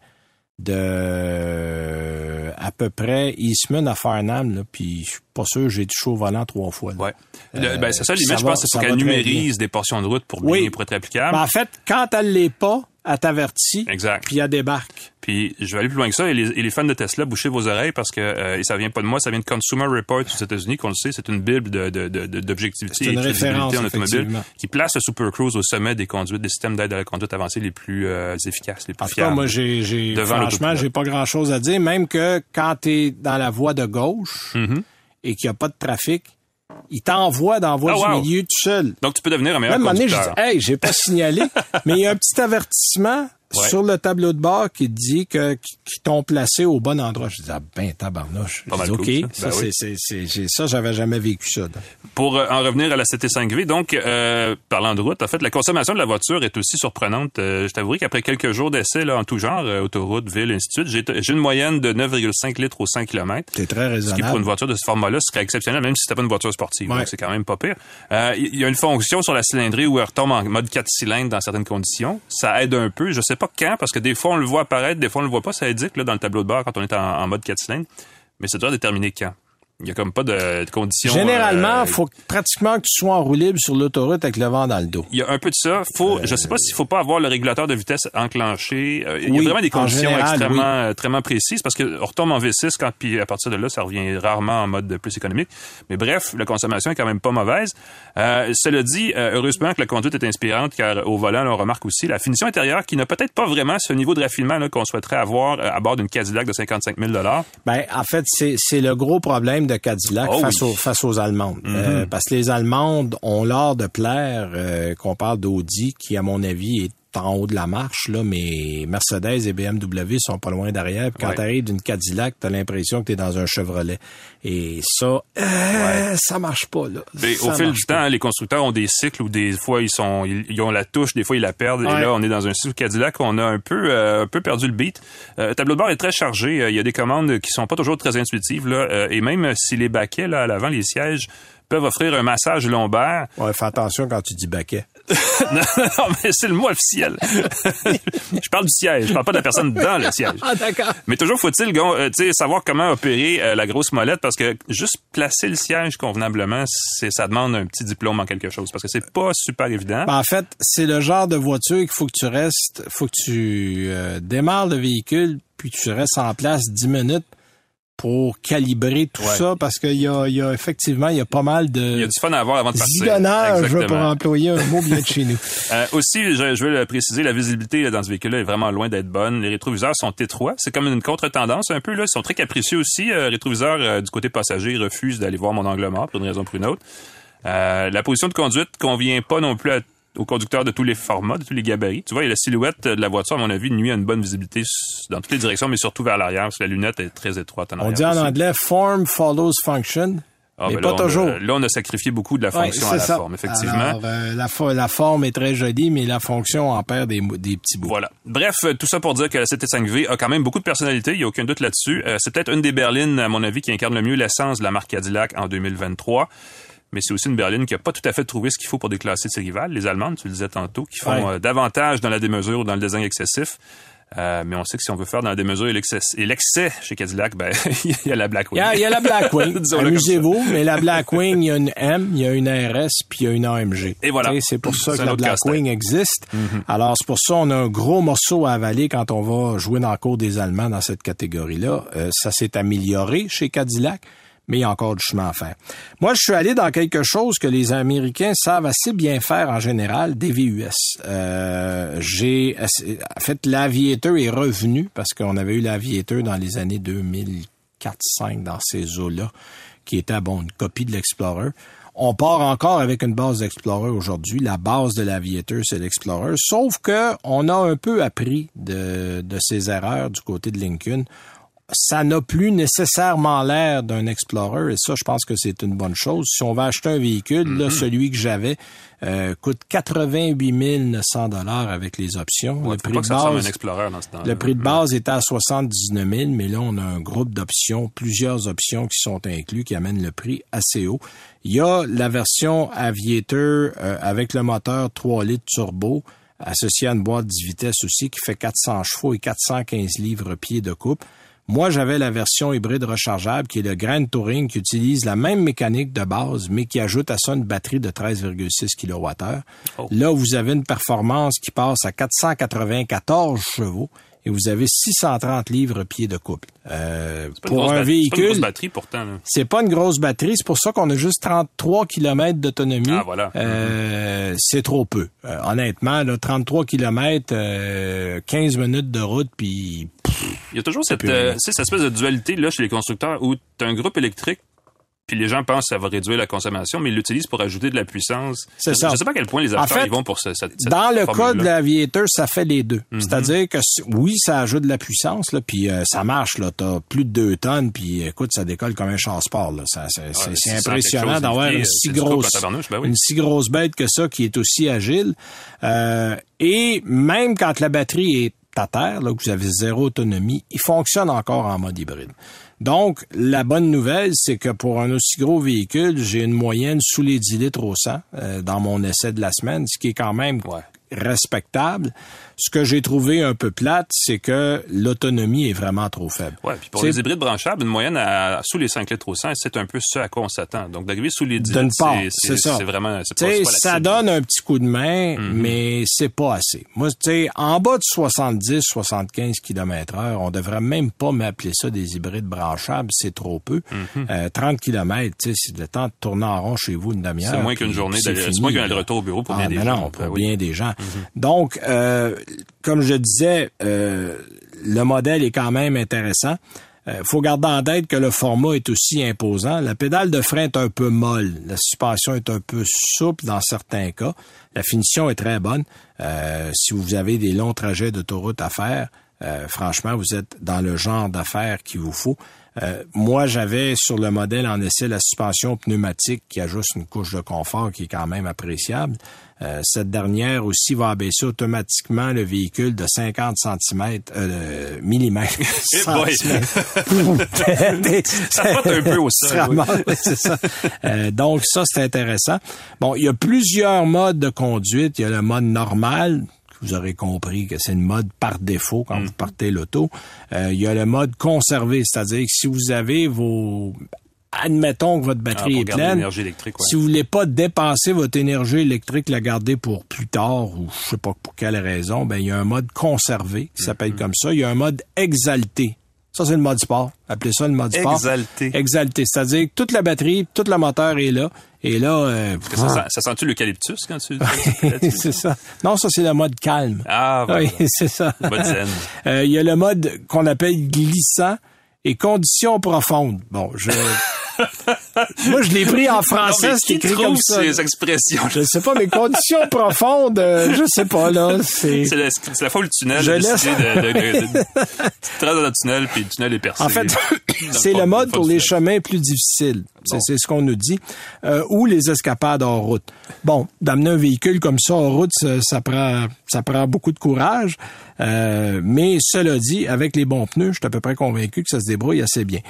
de à peu près Eastman à Farnham, là, puis je pas sûr, j'ai du chaud au volant trois fois. là. Ouais. Le- Euh, ben, c'est ça, limite, je pense, c'est pour qu'elle numérise des portions de route pour, bien, Oui. pour être applicable. Ben, en fait, quand elle l'est pas, elle t'avertit, Exact. puis elle débarque. Puis je vais aller plus loin que ça. Et les, et les fans de Tesla, bouchez vos oreilles parce que euh, et ça vient pas de moi, ça vient de Consumer Report aux États-Unis, qu'on le sait, c'est une bible de, de, de, de- d'objectivité et une de en automobile qui place le Super Cruise au sommet des conduites, des systèmes d'aide à la conduite avancée les plus euh, efficaces, les plus En tout cas, fiables. moi, j'ai, franchement, j'ai pas grand-chose à dire. Même que quand tu es dans la voie de gauche Mhm. Et qu'il n'y a pas de trafic, il t'envoie dans voie Ah, du milieu tout seul. Donc tu peux devenir un Là, à meilleur un moment donné, je conducteur. dis, hey, j'ai pas signalé, (laughs) mais il y a un petit avertissement Ouais. sur le tableau de bord qui dit que qu'ils t'ont placé au bon endroit. Je dis, ah ben, tabarnouche. Pas Je mal dis, cool, OK, ça. ça, Ben c'est, oui. c'est, c'est, j'ai- ça, j'avais jamais vécu ça. Pour euh, en revenir à la CT5V, donc, euh, parlant de route, en fait, la consommation de la voiture est aussi surprenante. Euh, je t'avouerai qu'après quelques jours d'essai en tout genre, euh, autoroute, ville, ainsi de suite, j'ai, une moyenne de 9,5 litres au 100 km. C'est très Ce qui, raisonnable. pour une voiture de ce format-là, serait exceptionnel, même si c'était pas une voiture sportive. Ouais. Donc, c'est quand même pas pire. Il y a une fonction sur la cylindrée où elle retombe en mode 4 cylindres dans certaines conditions. Ça aide un peu. Je sais pas quand, parce que des fois, on le voit apparaître, des fois, on le voit pas. Ça indique là, dans le tableau de bord quand on est en, mode 4 cylindres. Mais c'est dur de déterminer quand. Il y a comme pas de, de conditions. Généralement, euh, faut que- pratiquement que tu sois en roue libre sur l'autoroute avec le vent dans le dos. il y a un peu de ça. Faut, je sais pas s'il faut pas avoir le régulateur de vitesse enclenché. Euh, il y a vraiment des conditions général, extrêmement, oui. euh, extrêmement précises parce que on retombe en V6 quand puis à partir de là, ça revient rarement en mode plus économique. Mais bref, la consommation est quand même pas mauvaise. Euh, cela dit, euh, heureusement que la conduite est inspirante car au volant, là, on remarque aussi la finition intérieure qui n'a peut-être pas vraiment ce niveau de raffinement qu'on souhaiterait avoir euh, à bord d'une Cadillac de 55 000 Ben, en fait, c'est le gros problème de Cadillac Oh face, oui. aux, face aux Allemandes. Euh, parce que les Allemandes ont l'art de plaire euh, qu'on parle d'Audi, qui, à mon avis, est en haut de la marche, là, mais Mercedes et BMW sont pas loin derrière. Puis quand Ouais. tu arrives d'une Cadillac, t'as l'impression que t'es dans un Chevrolet. Et ça, euh, ça marche pas, là. Mais Ça au fil du pas. temps, les constructeurs ont des cycles où des fois ils sont, ils, ils ont la touche, des fois ils la perdent. Ouais. Et là, on est dans un cycle Cadillac, on a un peu, euh, un peu perdu le beat. Euh, le tableau de bord est très chargé. Il y a des commandes qui sont pas toujours très intuitives là. Et même si les baquets là à l'avant, les sièges peuvent offrir un massage lombaire. Ouais, fais attention quand tu dis baquet. (laughs) non, non, mais c'est le mot officiel. (laughs) je parle du siège, je parle pas de la personne dans le siège. Ah, d'accord. Mais toujours faut-il euh, savoir comment opérer euh, la grosse molette parce que juste placer le siège convenablement, c'est ça demande un petit diplôme en quelque chose parce que c'est pas super évident. Ben, en fait, c'est le genre de voiture qu'il faut que tu restes, faut que tu euh, démarres le véhicule, puis tu restes en place 10 minutes pour calibrer tout Ouais. ça parce qu'il y a, il y a effectivement il y a pas mal Il y a de du fun à avoir avant de partir. pour employer un mot bien de chez nous. (laughs) Euh, aussi, je, je veux le préciser, la visibilité là, dans ce véhicule-là est vraiment loin d'être bonne. Les rétroviseurs sont étroits. C'est comme une contre-tendance un peu. Là. Ils sont très capricieux aussi. Euh, rétroviseurs euh, du côté passager refusent d'aller voir mon angle mort pour une raison ou pour une autre. La position de conduite convient pas non plus à- aux conducteurs de tous les formats, de tous les gabarits. Tu vois, la silhouette de la voiture, à mon avis, nuit à une bonne visibilité dans toutes les directions, mais surtout vers l'arrière, parce que la lunette est très étroite en On dit en aussi. anglais form follows function, Ah, mais ben pas là, a- toujours. là, on a sacrifié beaucoup de la Ouais, fonction à la ça. forme, effectivement. Alors, euh, la, fo- la forme est très jolie, mais la fonction en perd des, petits bouts. Voilà. Bref, euh, tout ça pour dire que la CT5V a quand même beaucoup de personnalité, il n'y a aucun doute là-dessus. Euh, c'est peut-être une des berlines, à mon avis, qui incarne le mieux l'essence de la marque Cadillac en 2023. Mais c'est aussi une berline qui n'a pas tout à fait trouvé ce qu'il faut pour déclasser ses rivales, les Allemandes, tu le disais tantôt, qui font Ouais. euh, davantage dans la démesure ou dans le design excessif. Euh, mais on sait que si on veut faire dans la démesure et l'excès, chez Cadillac, ben il y a la Blackwing. Il y a, il y a la Blackwing. (laughs) Amusez-vous, mais la Blackwing, (laughs) il y a une M, il y a une RS, puis il y a une AMG. Et voilà. C'est pour ça que la. Blackwing existe. Alors, c'est pour ça qu'on a un gros morceau à avaler quand on va jouer dans le cours des Allemands dans cette catégorie-là. Euh, ça s'est amélioré chez Cadillac, mais il y a encore du chemin à faire. Moi, je suis allé dans quelque chose que les Américains savent assez bien faire en général, des VUS. Euh, j'ai, en fait, l'Aviator est revenu parce qu'on avait eu l'Aviator dans les années 2004-5 dans ces eaux-là, qui était, bon, une copie de l'Explorer. On part encore avec une base d'Explorer aujourd'hui. La base de l'Aviator, c'est l'Explorer. Sauf que on a un peu appris de, de ses erreurs du côté de Lincoln ça n'a plus nécessairement l'air d'un Explorer et ça, je pense que c'est une bonne chose. Si on va acheter un véhicule, Mm-hmm. là, celui que j'avais euh, coûte 88 900 dollars avec les options. Ouais, le prix de un base, Explorer dans ce temps le prix de base était à 79 000, mais là, on a un groupe d'options, plusieurs options qui sont inclus, qui amènent le prix assez haut. Il y a la version Aviator euh, avec le moteur 3 litres turbo, associé à une boîte 10 vitesses aussi, qui fait 400 chevaux et 415 livres-pieds de coupe. Moi, j'avais la version hybride rechargeable qui est le Grand Touring qui utilise la même mécanique de base, mais qui ajoute à ça une batterie de 13,6 kWh. Oh. Là, vous avez une performance qui passe à 494 chevaux et vous avez 630 livres pieds de couple. Euh, pour un bat- C'est pas une grosse véhicule, batterie pourtant. là. c'est pas une grosse batterie, c'est pour ça qu'on a juste 33 km d'autonomie. Ah, voilà. Euh, c'est trop peu. Euh, honnêtement, là, 33 km, 15 minutes de route, puis Il y a toujours cette, euh, tu sais, cette espèce de dualité là chez les constructeurs où tu as un groupe électrique puis les gens pensent que ça va réduire la consommation, mais ils l'utilisent pour ajouter de la puissance. C'est je, ça. Je sais pas à quel point les En fait, ils vont pour ce, cette, cette Dans le cas de l'aviateur, ça fait les deux. Mhm. C'est-à-dire que oui, ça ajoute de la puissance, là, puis euh, ça marche. Là, t'as plus de deux tonnes, puis écoute, ça décolle comme un. Ça, c'est, Ouais, 600 impressionnant d'avoir une si grosse, ben oui. une si grosse bête que ça qui est aussi agile. Euh, et même quand la batterie est terre, là, que vous avez zéro autonomie, il fonctionne encore en mode hybride. Donc, la bonne nouvelle, c'est que pour un aussi gros véhicule, j'ai une moyenne sous les 10 litres au 100 euh, dans mon essai de la semaine, ce qui est quand même Ouais. respectable. Ce que j'ai trouvé un peu plate, c'est que l'autonomie est vraiment trop faible. Ouais, puis pour les hybrides branchables, une moyenne à, sous les 5 litres au 100, c'est un peu ce à quoi on s'attend. Donc d'arriver sous les 10 D'une litres, part, c'est- c'est c'est ça. c'est vraiment c'est pas, pas ça donne un petit coup de main, Mhm. mais c'est pas assez. Moi, tu sais, en bas de 70, 75 km heure, on devrait même pas m'appeler ça des hybrides branchables, c'est trop peu. Mhm. Euh, 30 km, tu sais, c'est le temps de tourner en rond chez vous une demi-heure. C'est moins qu'une journée c'est moins qu'un aller-retour au bureau pour Ah, bien des mais gens. non, pour Ben oui. bien des gens. Donc, euh, comme je disais, euh, le modèle est quand même intéressant. Euh, faut garder en tête que le format est aussi imposant. La pédale de frein est un peu molle. La suspension est un peu souple dans certains cas. La finition est très bonne. Euh, si vous avez des longs trajets d'autoroute à faire, franchement, vous êtes dans le genre d'affaires qu'il vous faut. Euh, moi, j'avais sur le modèle en essai la suspension pneumatique qui ajoute une couche de confort qui est quand même appréciable. Euh, cette dernière aussi va abaisser automatiquement le véhicule de 50 cm, euh, millimètres. Eh. (laughs) (laughs) Ça frotte un peu au sol, oui. ça. Euh, donc ça, c'est intéressant. Bon, il y a plusieurs modes de conduite. Il y a le mode normal, vous aurez compris que c'est une mode par défaut quand Mm. vous partez l'auto. Euh, il y a le mode conservé, c'est-à-dire que si vous avez vos... Admettons que votre Ah, batterie pour est pleine. électrique, ouais. Si vous voulez pas dépenser votre énergie électrique, la garder pour plus tard ou je sais pas pour quelle raison, ben il y a un mode conservé qui s'appelle Mm-hmm. comme ça. Il y a un mode exalté. Ça, c'est le mode sport. Appelez ça le mode sport. Exalté. Exalté. C'est-à-dire que toute la batterie, tout le moteur est là. Et là... Euh, ça, sent, ça sent-tu l'eucalyptus quand tu... (laughs) c'est ça. Non, ça, c'est le mode calme. Ah, Oui, (laughs) c'est ça. Mode zen. (laughs) Euh, Il y a le mode qu'on appelle glissant et conditions profondes. Bon, je... (laughs) Moi, je l'ai pris en français, c'est écrit comme ça. ces expressions? Je sais pas, mais conditions (laughs) profondes, euh, je sais pas, là. C'est la, la fois où le tunnel Je laisse- de, de, de, de- tu traces dans le tunnel, puis le tunnel est percé. En fait, (coughs) c'est le mode pour les chemins plus difficiles. C'est ce qu'on nous dit. Euh, ou les escapades hors route. Bon, d'amener un véhicule comme ça hors route, ça, ça prend, ça prend beaucoup de courage. Euh, mais cela dit, avec les bons pneus, je suis à peu près convaincu que ça se débrouille assez bien.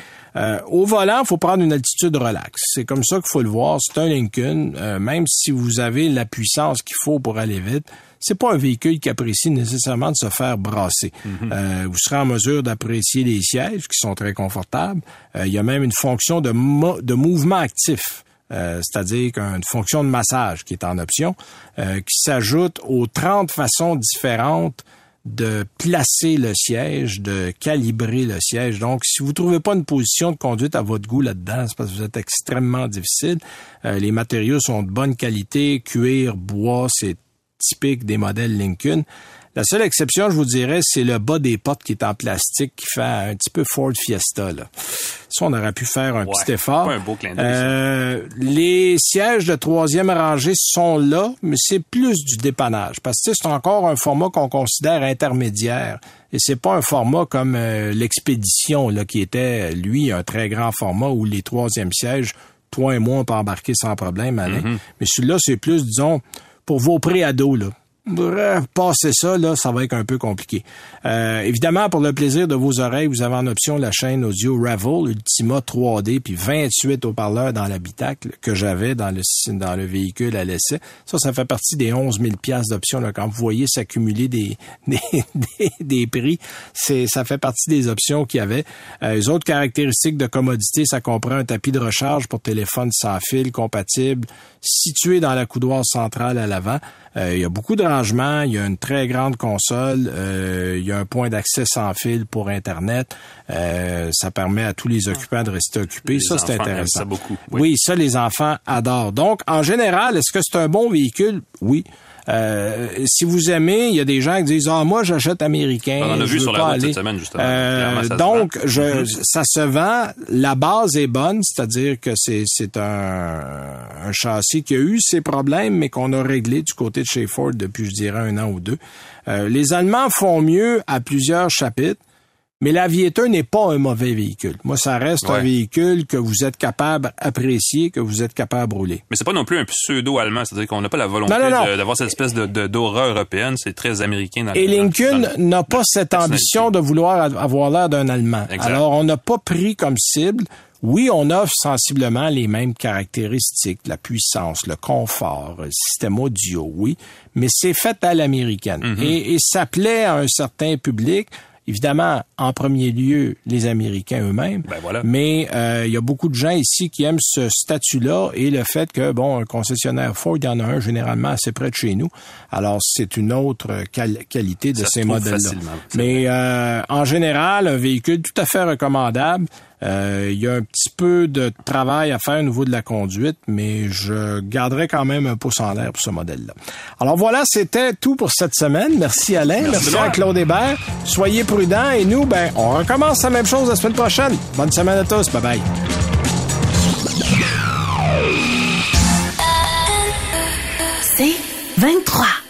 Au volant, faut prendre une altitude relaxe. C'est comme ça qu'il faut le voir. C'est un Lincoln. Euh, même si vous avez la puissance qu'il faut pour aller vite, c'est pas un véhicule qui apprécie nécessairement de se faire brasser. Euh, vous serez en mesure d'apprécier les sièges qui sont très confortables. Euh, il y a même une fonction de, mo- de mouvement actif. Euh, c'est-à-dire qu'une fonction de massage qui est en option, euh, qui s'ajoute aux 30 façons différentes de placer le siège, de calibrer le siège. Donc, si vous trouvez pas une position de conduite à votre goût là-dedans, c'est parce que vous êtes extrêmement difficile. Euh, les matériaux sont de bonne qualité, cuir, bois, c'est typique des modèles Lincoln. La seule exception, je vous dirais, c'est le bas des portes qui est en plastique qui fait un petit peu Ford Fiesta. Là. Ça, on aurait pu faire un Ouais, petit effort. pas un beau clin d'œil, ça. Euh, les sièges de troisième rangée sont là, mais c'est plus du dépannage. Parce que c'est encore un format qu'on considère intermédiaire. Et c'est pas un format comme euh, l'expédition, là, qui était, lui, un très grand format où les troisièmes sièges, toi et moi, on peut embarquer sans problème, Alain. Mm-hmm. Mais celui-là, c'est plus, disons, pour vos préados, là. Passer ça, là, ça va être un peu compliqué. Euh, évidemment, pour le plaisir de vos oreilles, vous avez en option la chaîne audio Ravel Ultima 3D, puis 28 haut-parleurs dans l'habitacle que j'avais dans le dans le véhicule à l'essai. Ça, ça fait partie des 11 000 piastres d'options. Quand vous voyez s'accumuler des, (laughs) des, des, des prix, c'est ça fait partie des options qu'il y avait. Euh, les autres caractéristiques de commodité, ça comprend un tapis de recharge pour téléphone sans fil compatible, situé dans la coudoir centrale à l'avant. Euh, il y a beaucoup de rangement, il y a une très grande console, euh, il y a un point d'accès sans fil pour Internet. Euh, ça permet à tous les occupants de rester occupés. Les ça, c'est intéressant. ça beaucoup, oui. Oui, ça, les enfants adorent. Donc, en général, est-ce que c'est un bon véhicule? Oui. Euh, si vous aimez, il y a des gens qui disent ah moi j'achète américain. On en a vu sur la route aller. cette semaine, justement. Euh, ça donc je, ça se vend. La base est bonne, c'est-à-dire que c'est c'est un, un châssis qui a eu ses problèmes, mais qu'on a réglé du côté de chez Ford depuis je dirais un an ou deux. Euh, les Allemands font mieux à plusieurs chapitres. Mais l'Aviator n'est pas un mauvais véhicule. Moi, ça reste un véhicule que vous êtes capable d'apprécier, que vous êtes capable de rouler. Mais c'est pas non plus un pseudo-allemand, c'est-à-dire qu'on n'a pas la volonté d'avoir cette espèce de, d'aura européenne, c'est très américain dans Et le- Lincoln n'a pas cette ambition de vouloir avoir l'air d'un Allemand. Exact. Alors, on n'a pas pris comme cible. Oui, on offre sensiblement les mêmes caractéristiques, la puissance, le confort, le système audio, oui, mais c'est fait à l'américaine. Mm-hmm. et, et ça plaît à un certain public. Évidemment, en premier lieu, les Américains eux-mêmes. Ben voilà. Mais euh, il y a beaucoup de gens ici qui aiment ce statut-là et le fait que, bon, un concessionnaire Ford, il y en a un généralement assez près de chez nous. Alors, c'est une autre qual- qualité de Ça ces modèles-là. Mais euh, en général, un véhicule tout à fait recommandable. Euh, il y a un petit peu de travail à faire au niveau de la conduite, mais je garderai quand même un pouce en l'air pour ce modèle-là. Alors voilà, c'était tout pour cette semaine. Merci Alain, merci, à Benoît. Claude Hébert. Soyez prudents et nous, ben, on recommence la même chose la semaine prochaine. Bonne semaine à tous. Bye bye. C'est 23.